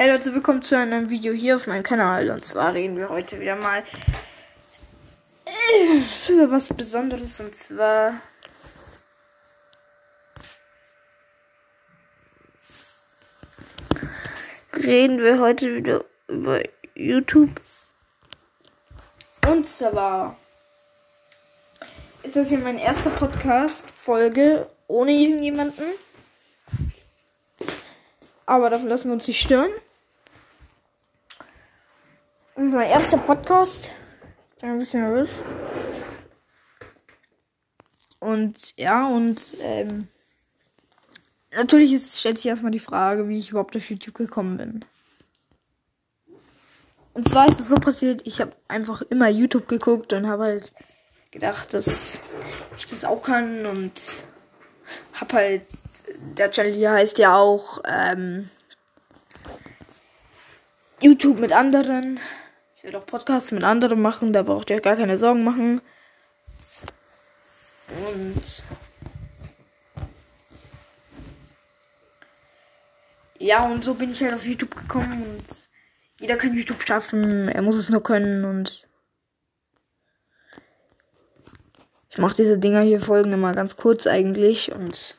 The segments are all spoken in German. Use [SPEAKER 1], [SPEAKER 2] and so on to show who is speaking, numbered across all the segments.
[SPEAKER 1] Hey Leute, willkommen zu einem Video hier auf meinem Kanal. Und zwar reden wir heute wieder mal äh, über was Besonderes. Und zwar reden wir heute wieder über YouTube. Und zwar ist das hier mein erster Podcast-Folge ohne irgendjemanden. Aber davon lassen wir uns nicht stören. Mein erster Podcast. Ich bin ein bisschen nervös. Und ja, und ähm, natürlich ist, stellt sich erstmal die Frage, wie ich überhaupt auf YouTube gekommen bin. Und zwar ist es so passiert, ich habe einfach immer YouTube geguckt und habe halt gedacht, dass ich das auch kann und habe halt der Channel hier heißt ja auch ähm, YouTube mit anderen. Ich werde auch Podcasts mit anderen machen, da braucht ihr euch gar keine Sorgen machen. Und ja, und so bin ich halt auf YouTube gekommen und jeder kann YouTube schaffen, er muss es nur können und ich mache diese Dinger hier Folgen immer ganz kurz eigentlich und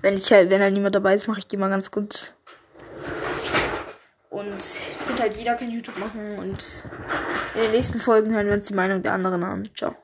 [SPEAKER 1] wenn ich halt, wenn halt niemand dabei ist, mache ich die mal ganz gut. Und ich finde halt, jeder kann YouTube machen und in den nächsten Folgen hören wir uns die Meinung der anderen an. Ciao.